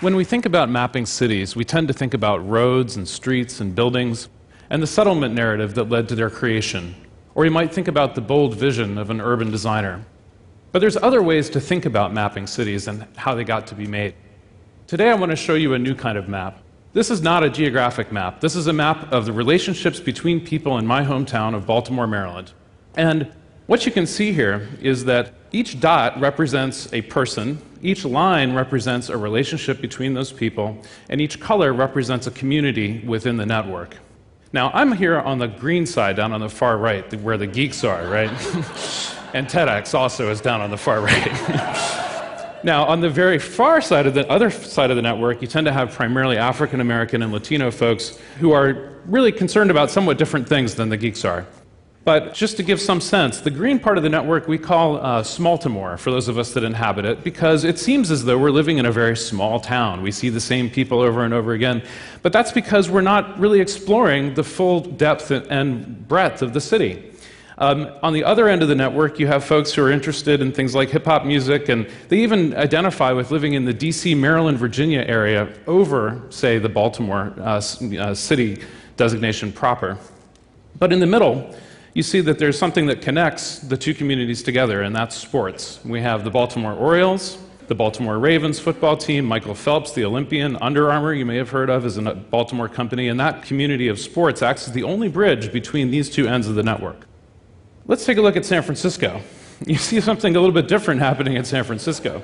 When we think about mapping cities, we tend to think about roads and streets and buildings and the settlement narrative that led to their creation. Or you might think about the bold vision of an urban designer. But there's other ways to think about mapping cities and how they got to be made. Today I want to show you a new kind of map. This is not a geographic map. This is a map of the relationships between people in my hometown of Baltimore, Maryland. And what you can see here is that each dot represents a person, each line represents a relationship between those people, and each color represents a community within the network. Now, I'm here on the green side, down on the far right, where the geeks are, right? and TEDx also is down on the far right. now, on the very far side of the other side of the network, you tend to have primarily African American and Latino folks who are really concerned about somewhat different things than the geeks are. But just to give some sense, the green part of the network we call uh, Smaltimore for those of us that inhabit it, because it seems as though we're living in a very small town. We see the same people over and over again. But that's because we're not really exploring the full depth and breadth of the city. Um, on the other end of the network, you have folks who are interested in things like hip hop music, and they even identify with living in the DC, Maryland, Virginia area over, say, the Baltimore uh, uh, city designation proper. But in the middle, you see that there's something that connects the two communities together, and that's sports. We have the Baltimore Orioles, the Baltimore Ravens football team, Michael Phelps, the Olympian, Under Armour, you may have heard of, is a Baltimore company, and that community of sports acts as the only bridge between these two ends of the network. Let's take a look at San Francisco. You see something a little bit different happening in San Francisco.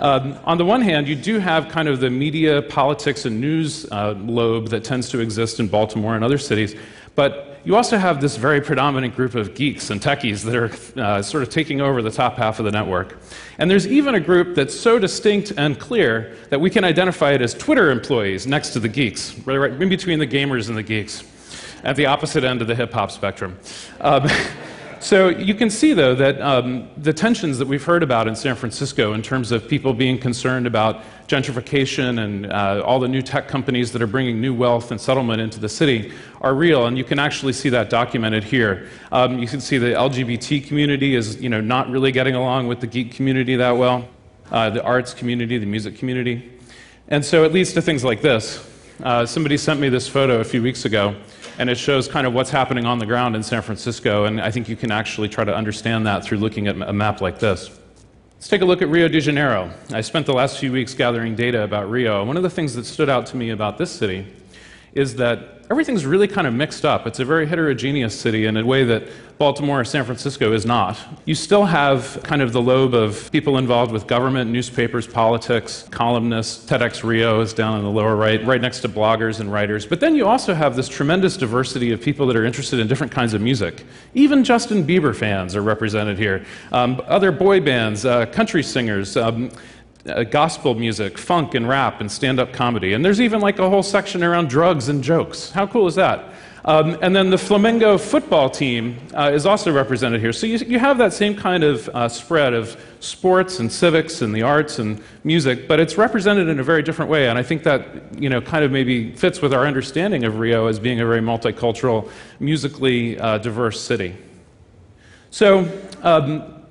Um, on the one hand, you do have kind of the media, politics, and news uh, lobe that tends to exist in Baltimore and other cities, but you also have this very predominant group of geeks and techies that are uh, sort of taking over the top half of the network. And there's even a group that's so distinct and clear that we can identify it as Twitter employees next to the geeks, right, right in between the gamers and the geeks, at the opposite end of the hip hop spectrum. Um, So you can see, though, that um, the tensions that we've heard about in San Francisco in terms of people being concerned about gentrification and uh, all the new tech companies that are bringing new wealth and settlement into the city are real, and you can actually see that documented here. Um, you can see the LGBT community is, you know, not really getting along with the geek community that well, uh, the arts community, the music community, and so it leads to things like this. Uh, somebody sent me this photo a few weeks ago and it shows kind of what's happening on the ground in San Francisco, and I think you can actually try to understand that through looking at a map like this. Let's take a look at Rio de Janeiro. I spent the last few weeks gathering data about Rio. One of the things that stood out to me about this city is that everything's really kind of mixed up. It's a very heterogeneous city in a way that Baltimore or San Francisco is not. You still have kind of the lobe of people involved with government, newspapers, politics, columnists. TEDx Rio is down in the lower right, right next to bloggers and writers. But then you also have this tremendous diversity of people that are interested in different kinds of music. Even Justin Bieber fans are represented here. Um, other boy bands, uh, country singers. Um, uh, gospel music, funk and rap and stand up comedy. And there's even like a whole section around drugs and jokes. How cool is that? Um, and then the Flamengo football team uh, is also represented here. So you, you have that same kind of uh, spread of sports and civics and the arts and music, but it's represented in a very different way. And I think that you know kind of maybe fits with our understanding of Rio as being a very multicultural, musically uh, diverse city. So um,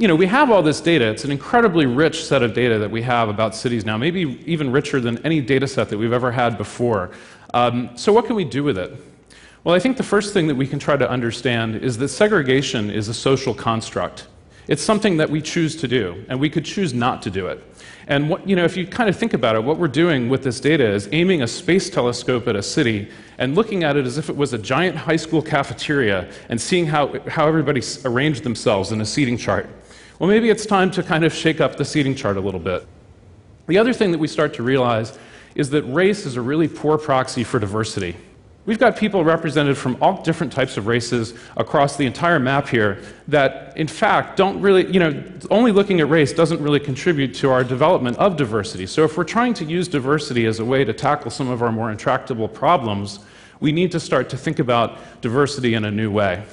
you know, we have all this data. It's an incredibly rich set of data that we have about cities now, maybe even richer than any data set that we've ever had before. Um, so, what can we do with it? Well, I think the first thing that we can try to understand is that segregation is a social construct. It's something that we choose to do, and we could choose not to do it. And what, you know, if you kind of think about it, what we're doing with this data is aiming a space telescope at a city and looking at it as if it was a giant high school cafeteria and seeing how, how everybody arranged themselves in a seating chart well, maybe it's time to kind of shake up the seating chart a little bit. The other thing that we start to realize is that race is a really poor proxy for diversity. We've got people represented from all different types of races across the entire map here that, in fact, don't really, you know, only looking at race doesn't really contribute to our development of diversity. So, if we're trying to use diversity as a way to tackle some of our more intractable problems, we need to start to think about diversity in a new way.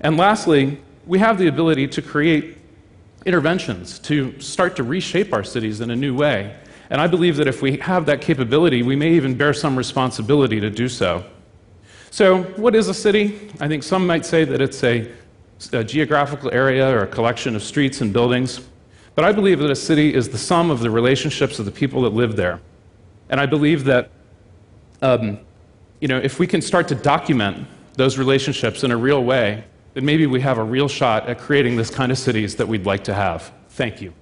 And lastly, we have the ability to create interventions to start to reshape our cities in a new way. And I believe that if we have that capability, we may even bear some responsibility to do so. So, what is a city? I think some might say that it's a, a geographical area or a collection of streets and buildings. But I believe that a city is the sum of the relationships of the people that live there. And I believe that um, you know, if we can start to document those relationships in a real way, then maybe we have a real shot at creating this kind of cities that we'd like to have. Thank you.